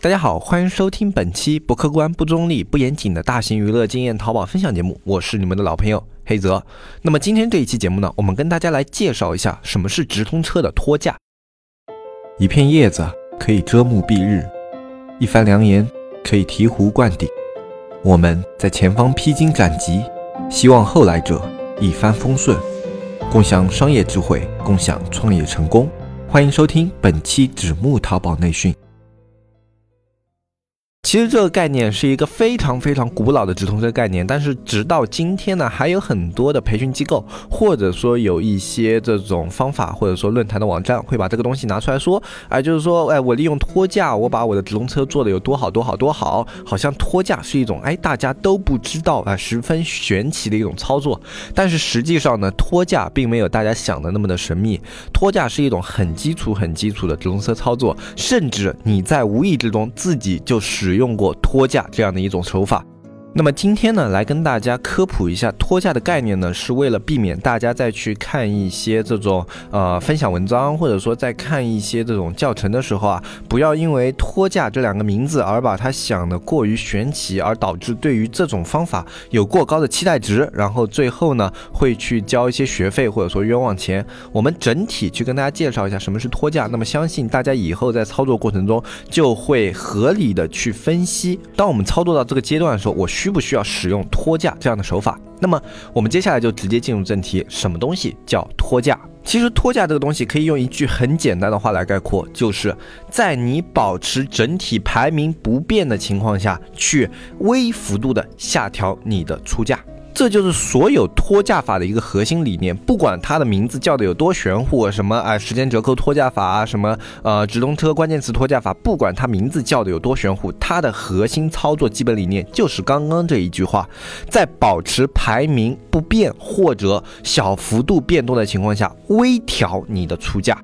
大家好，欢迎收听本期不客观、不中立、不严谨的大型娱乐经验淘宝分享节目，我是你们的老朋友黑泽。那么今天这一期节目呢，我们跟大家来介绍一下什么是直通车的托架。一片叶子可以遮目蔽日，一番良言可以醍醐灌顶。我们在前方披荆斩棘，希望后来者一帆风顺，共享商业智慧，共享创业成功。欢迎收听本期纸木淘宝内训。其实这个概念是一个非常非常古老的直通车概念，但是直到今天呢，还有很多的培训机构，或者说有一些这种方法，或者说论坛的网站会把这个东西拿出来说，哎，就是说，哎，我利用托架，我把我的直通车做的有多好多好多好，好像托架是一种哎大家都不知道啊十分玄奇的一种操作，但是实际上呢，托架并没有大家想的那么的神秘，托架是一种很基础很基础的直通车操作，甚至你在无意之中自己就使。用过托架这样的一种手法。那么今天呢，来跟大家科普一下托架的概念呢，是为了避免大家再去看一些这种呃分享文章，或者说在看一些这种教程的时候啊，不要因为托架这两个名字而把它想的过于玄奇，而导致对于这种方法有过高的期待值，然后最后呢会去交一些学费或者说冤枉钱。我们整体去跟大家介绍一下什么是托架，那么相信大家以后在操作过程中就会合理的去分析。当我们操作到这个阶段的时候，我。需需不需要使用托架这样的手法？那么我们接下来就直接进入正题，什么东西叫托架？其实托架这个东西可以用一句很简单的话来概括，就是在你保持整体排名不变的情况下去微幅度的下调你的出价。这就是所有托价法的一个核心理念，不管它的名字叫的有多玄乎，什么啊时间折扣托价法啊，什么呃直通车关键词托价法，不管它名字叫的有多玄乎，它的核心操作基本理念就是刚刚这一句话，在保持排名不变或者小幅度变动的情况下，微调你的出价。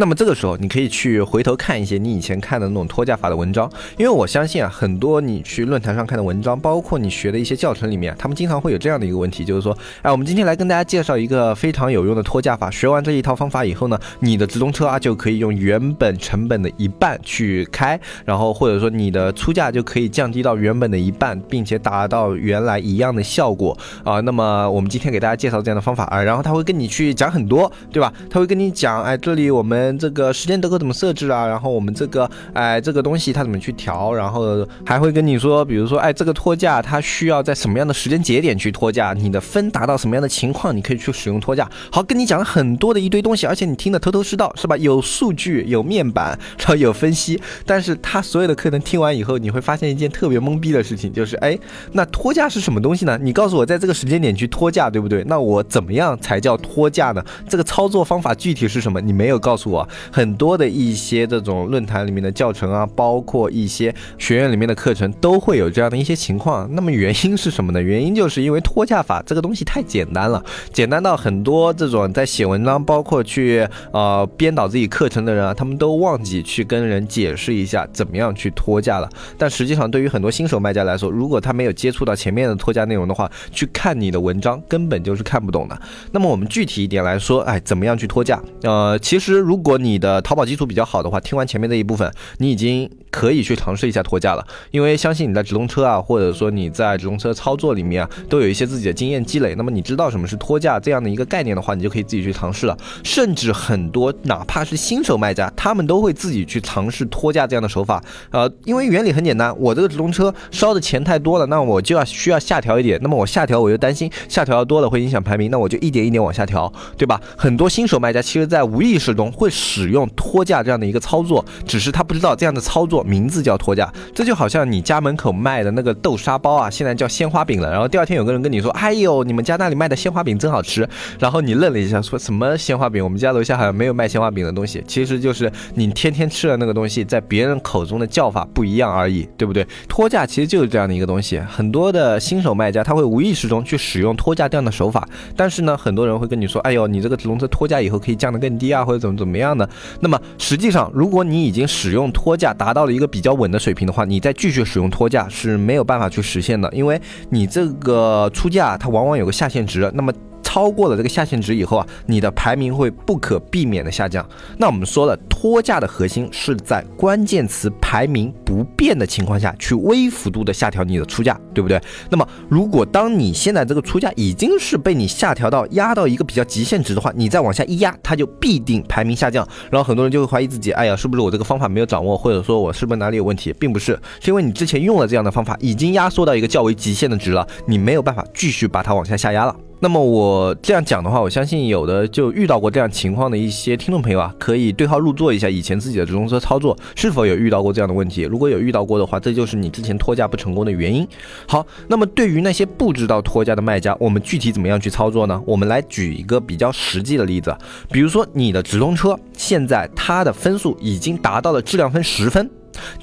那么这个时候，你可以去回头看一些你以前看的那种托价法的文章，因为我相信啊，很多你去论坛上看的文章，包括你学的一些教程里面，他们经常会有这样的一个问题，就是说，哎，我们今天来跟大家介绍一个非常有用的托价法，学完这一套方法以后呢，你的直通车啊就可以用原本成本的一半去开，然后或者说你的出价就可以降低到原本的一半，并且达到原来一样的效果啊。那么我们今天给大家介绍这样的方法啊，然后他会跟你去讲很多，对吧？他会跟你讲，哎，这里我们。这个时间折扣怎么设置啊？然后我们这个哎，这个东西它怎么去调？然后还会跟你说，比如说哎，这个托架它需要在什么样的时间节点去托架？你的分达到什么样的情况，你可以去使用托架。好，跟你讲了很多的一堆东西，而且你听得头头是道，是吧？有数据，有面板，然后有分析。但是他所有的课程听完以后，你会发现一件特别懵逼的事情，就是哎，那托架是什么东西呢？你告诉我，在这个时间点去托架，对不对？那我怎么样才叫托架呢？这个操作方法具体是什么？你没有告诉我。很多的一些这种论坛里面的教程啊，包括一些学院里面的课程，都会有这样的一些情况。那么原因是什么呢？原因就是因为托价法这个东西太简单了，简单到很多这种在写文章，包括去呃编导自己课程的人啊，他们都忘记去跟人解释一下怎么样去托价了。但实际上，对于很多新手卖家来说，如果他没有接触到前面的托价内容的话，去看你的文章根本就是看不懂的。那么我们具体一点来说，哎，怎么样去托价？呃，其实如如果你的淘宝基础比较好的话，听完前面这一部分，你已经可以去尝试一下托架了。因为相信你在直通车啊，或者说你在直通车操作里面啊，都有一些自己的经验积累。那么你知道什么是托架这样的一个概念的话，你就可以自己去尝试了。甚至很多哪怕是新手卖家，他们都会自己去尝试托架这样的手法。呃，因为原理很简单，我这个直通车烧的钱太多了，那我就要需要下调一点。那么我下调，我又担心下调的多了会影响排名，那我就一点一点往下调，对吧？很多新手卖家其实在无意识中会使用。托架这样的一个操作，只是他不知道这样的操作名字叫托架。这就好像你家门口卖的那个豆沙包啊，现在叫鲜花饼了。然后第二天有个人跟你说：“哎呦，你们家那里卖的鲜花饼真好吃。”然后你愣了一下，说什么鲜花饼？我们家楼下好像没有卖鲜花饼的东西。其实就是你天天吃的那个东西，在别人口中的叫法不一样而已，对不对？托架其实就是这样的一个东西。很多的新手卖家他会无意识中去使用托架这样的手法，但是呢，很多人会跟你说：“哎呦，你这个直通车托架以后可以降得更低啊，或者怎么怎么样的。”那么实际上，如果你已经使用托架达到了一个比较稳的水平的话，你再继续使用托架是没有办法去实现的，因为你这个出价它往往有个下限值，那么。超过了这个下限值以后啊，你的排名会不可避免的下降。那我们说了，脱价的核心是在关键词排名不变的情况下去微幅度的下调你的出价，对不对？那么如果当你现在这个出价已经是被你下调到压到一个比较极限值的话，你再往下一压，它就必定排名下降。然后很多人就会怀疑自己，哎呀，是不是我这个方法没有掌握，或者说我是不是哪里有问题？并不是，是因为你之前用了这样的方法，已经压缩到一个较为极限的值了，你没有办法继续把它往下下压了。那么我这样讲的话，我相信有的就遇到过这样情况的一些听众朋友啊，可以对号入座一下以前自己的直通车操作是否有遇到过这样的问题。如果有遇到过的话，这就是你之前脱价不成功的原因。好，那么对于那些不知道脱价的卖家，我们具体怎么样去操作呢？我们来举一个比较实际的例子，比如说你的直通车现在它的分数已经达到了质量分十分，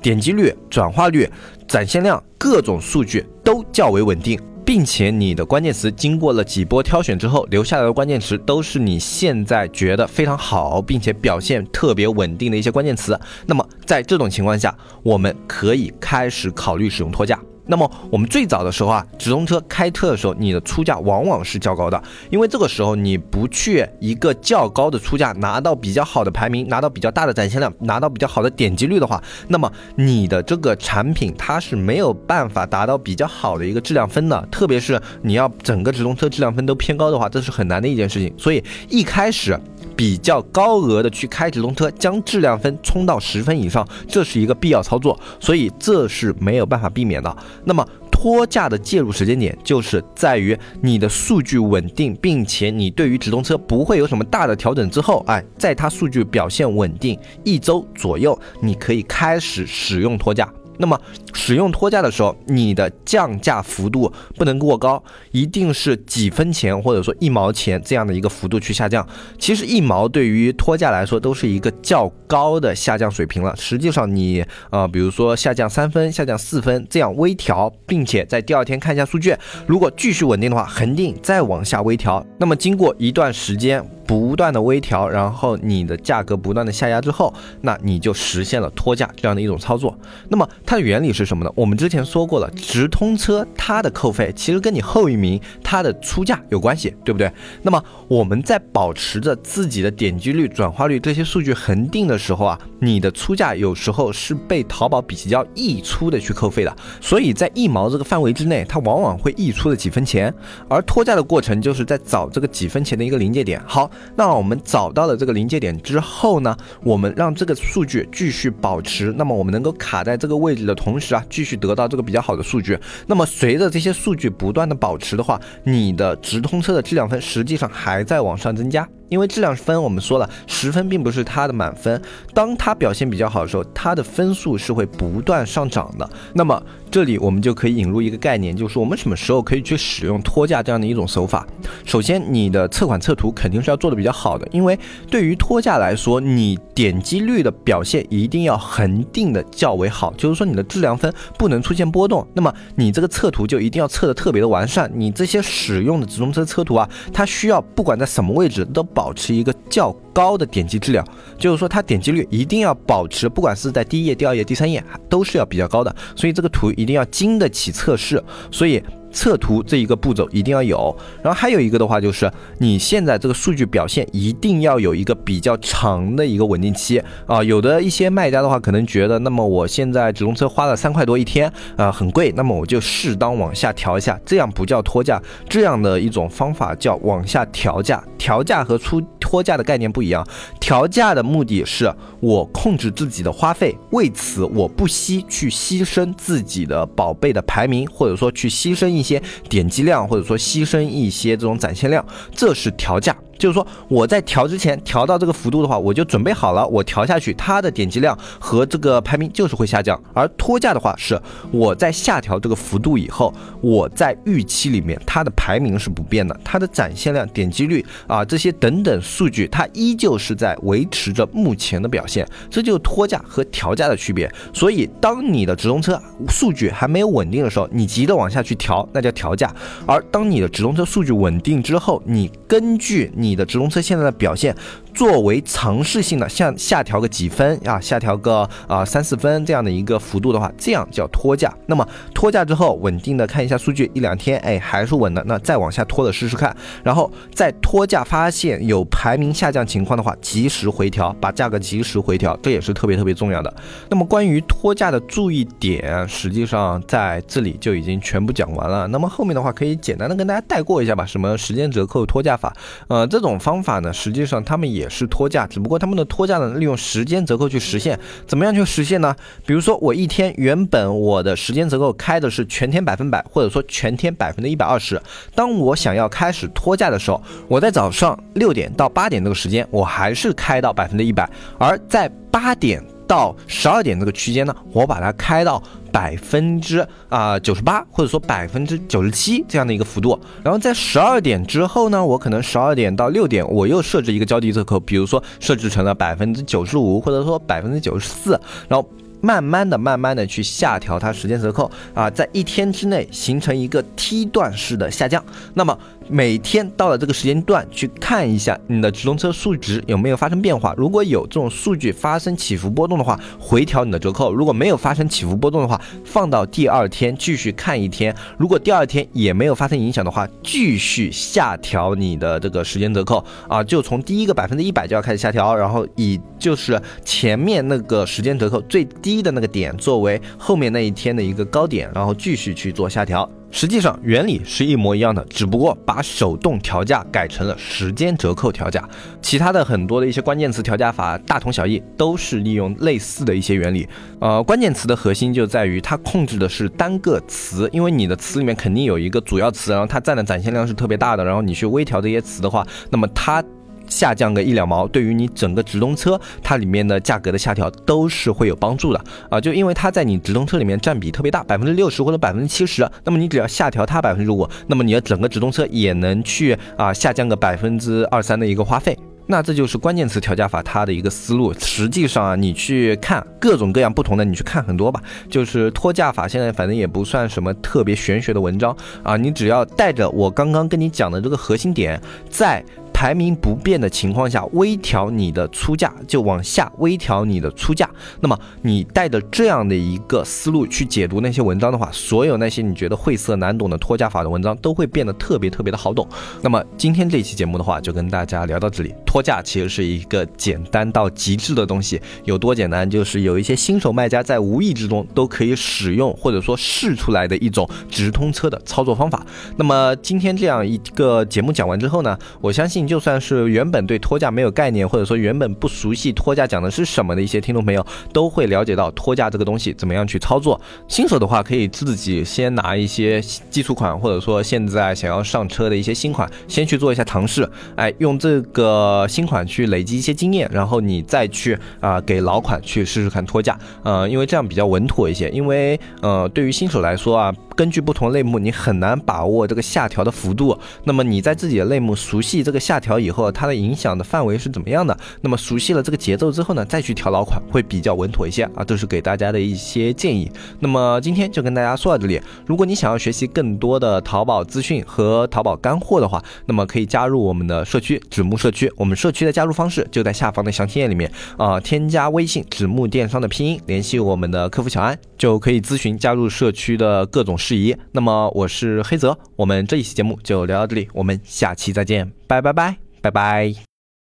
点击率、转化率、展现量各种数据都较为稳定。并且你的关键词经过了几波挑选之后，留下来的关键词都是你现在觉得非常好，并且表现特别稳定的一些关键词。那么在这种情况下，我们可以开始考虑使用托架。那么我们最早的时候啊，直通车开特的时候，你的出价往往是较高的，因为这个时候你不去一个较高的出价，拿到比较好的排名，拿到比较大的展现量，拿到比较好的点击率的话，那么你的这个产品它是没有办法达到比较好的一个质量分的，特别是你要整个直通车质量分都偏高的话，这是很难的一件事情。所以一开始比较高额的去开直通车，将质量分冲到十分以上，这是一个必要操作，所以这是没有办法避免的。那么托价的介入时间点，就是在于你的数据稳定，并且你对于直通车不会有什么大的调整之后，哎，在它数据表现稳定一周左右，你可以开始使用托价。那么使用托价的时候，你的降价幅度不能过高，一定是几分钱或者说一毛钱这样的一个幅度去下降。其实一毛对于托价来说都是一个较高的下降水平了。实际上你呃，比如说下降三分、下降四分这样微调，并且在第二天看一下数据，如果继续稳定的话，恒定再往下微调。那么经过一段时间。不断的微调，然后你的价格不断的下压之后，那你就实现了脱价这样的一种操作。那么它的原理是什么呢？我们之前说过了，直通车它的扣费其实跟你后一名它的出价有关系，对不对？那么我们在保持着自己的点击率、转化率这些数据恒定的时候啊，你的出价有时候是被淘宝比较溢出的去扣费的，所以在一毛这个范围之内，它往往会溢出的几分钱。而脱价的过程就是在找这个几分钱的一个临界点。好。那我们找到了这个临界点之后呢，我们让这个数据继续保持，那么我们能够卡在这个位置的同时啊，继续得到这个比较好的数据。那么随着这些数据不断的保持的话，你的直通车的质量分实际上还在往上增加。因为质量分，我们说了，十分并不是它的满分。当它表现比较好的时候，它的分数是会不断上涨的。那么这里我们就可以引入一个概念，就是我们什么时候可以去使用脱价这样的一种手法。首先，你的测款测图肯定是要做的比较好的，因为对于脱价来说，你点击率的表现一定要恒定的较为好，就是说你的质量分不能出现波动。那么你这个测图就一定要测的特别的完善。你这些使用的直通车测图啊，它需要不管在什么位置都。保持一个较高的点击质量，就是说它点击率一定要保持，不管是在第一页、第二页、第三页，都是要比较高的。所以这个图一一定要经得起测试。所以。测图这一个步骤一定要有，然后还有一个的话就是你现在这个数据表现一定要有一个比较长的一个稳定期啊。有的一些卖家的话可能觉得，那么我现在直通车花了三块多一天啊，很贵，那么我就适当往下调一下，这样不叫脱价，这样的一种方法叫往下调价。调价和出脱价的概念不一样，调价的目的是我控制自己的花费，为此我不惜去牺牲自己的宝贝的排名，或者说去牺牲一。些点击量，或者说牺牲一些这种展现量，这是调价。就是说，我在调之前调到这个幅度的话，我就准备好了，我调下去，它的点击量和这个排名就是会下降。而脱价的话，是我在下调这个幅度以后，我在预期里面它的排名是不变的，它的展现量、点击率啊这些等等数据，它依旧是在维持着目前的表现。这就是脱价和调价的区别。所以，当你的直通车数据还没有稳定的时候，你急着往下去调，那叫调价；而当你的直通车数据稳定之后，你根据你你的直通车现在的表现。作为尝试性的，像下调个几分啊，下调个啊三四分这样的一个幅度的话，这样叫托价。那么托价之后，稳定的看一下数据，一两天，哎，还是稳的，那再往下拖的试试看。然后在托价发现有排名下降情况的话，及时回调，把价格及时回调，这也是特别特别重要的。那么关于托价的注意点，实际上在这里就已经全部讲完了。那么后面的话可以简单的跟大家带过一下吧，什么时间折扣托价法，呃，这种方法呢，实际上他们也。也是托价，只不过他们的托价呢，利用时间折扣去实现。怎么样去实现呢？比如说我一天原本我的时间折扣开的是全天百分百，或者说全天百分之一百二十。当我想要开始托价的时候，我在早上六点到八点这个时间，我还是开到百分之一百。而在八点到十二点这个区间呢，我把它开到。百分之啊九十八，或者说百分之九十七这样的一个幅度，然后在十二点之后呢，我可能十二点到六点，我又设置一个较低折扣，比如说设置成了百分之九十五，或者说百分之九十四，然后。慢慢的、慢慢的去下调它时间折扣啊，在一天之内形成一个梯段式的下降。那么每天到了这个时间段去看一下你的直通车数值有没有发生变化。如果有这种数据发生起伏波动的话，回调你的折扣；如果没有发生起伏波动的话，放到第二天继续看一天。如果第二天也没有发生影响的话，继续下调你的这个时间折扣啊，就从第一个百分之一百就要开始下调，然后以就是前面那个时间折扣最低。低的那个点作为后面那一天的一个高点，然后继续去做下调。实际上原理是一模一样的，只不过把手动调价改成了时间折扣调价。其他的很多的一些关键词调价法大同小异，都是利用类似的一些原理。呃，关键词的核心就在于它控制的是单个词，因为你的词里面肯定有一个主要词，然后它占的展现量是特别大的，然后你去微调这些词的话，那么它。下降个一两毛，对于你整个直通车它里面的价格的下调都是会有帮助的啊！就因为它在你直通车里面占比特别大，百分之六十或者百分之七十，那么你只要下调它百分之五，那么你的整个直通车也能去啊下降个百分之二三的一个花费。那这就是关键词调价法它的一个思路。实际上啊，你去看各种各样不同的，你去看很多吧。就是托价法现在反正也不算什么特别玄学的文章啊，你只要带着我刚刚跟你讲的这个核心点，在。排名不变的情况下，微调你的出价就往下微调你的出价。那么你带着这样的一个思路去解读那些文章的话，所有那些你觉得晦涩难懂的托价法的文章都会变得特别特别的好懂。那么今天这期节目的话，就跟大家聊到这里。托价其实是一个简单到极致的东西，有多简单？就是有一些新手卖家在无意之中都可以使用或者说试出来的一种直通车的操作方法。那么今天这样一个节目讲完之后呢，我相信。就算是原本对拖价没有概念，或者说原本不熟悉拖价讲的是什么的一些听众朋友，都会了解到拖价这个东西怎么样去操作。新手的话，可以自己先拿一些基础款，或者说现在想要上车的一些新款，先去做一下尝试。哎，用这个新款去累积一些经验，然后你再去啊给老款去试试看拖价。呃，因为这样比较稳妥一些。因为呃，对于新手来说啊，根据不同类目，你很难把握这个下调的幅度。那么你在自己的类目熟悉这个下。下调以后，它的影响的范围是怎么样的？那么熟悉了这个节奏之后呢，再去调老款会比较稳妥一些啊。这是给大家的一些建议。那么今天就跟大家说到这里。如果你想要学习更多的淘宝资讯和淘宝干货的话，那么可以加入我们的社区纸木社区。我们社区的加入方式就在下方的详情页里面啊，添加微信纸木电商的拼音，联系我们的客服小安，就可以咨询加入社区的各种事宜。那么我是黑泽，我们这一期节目就聊到这里，我们下期再见。拜拜拜拜拜。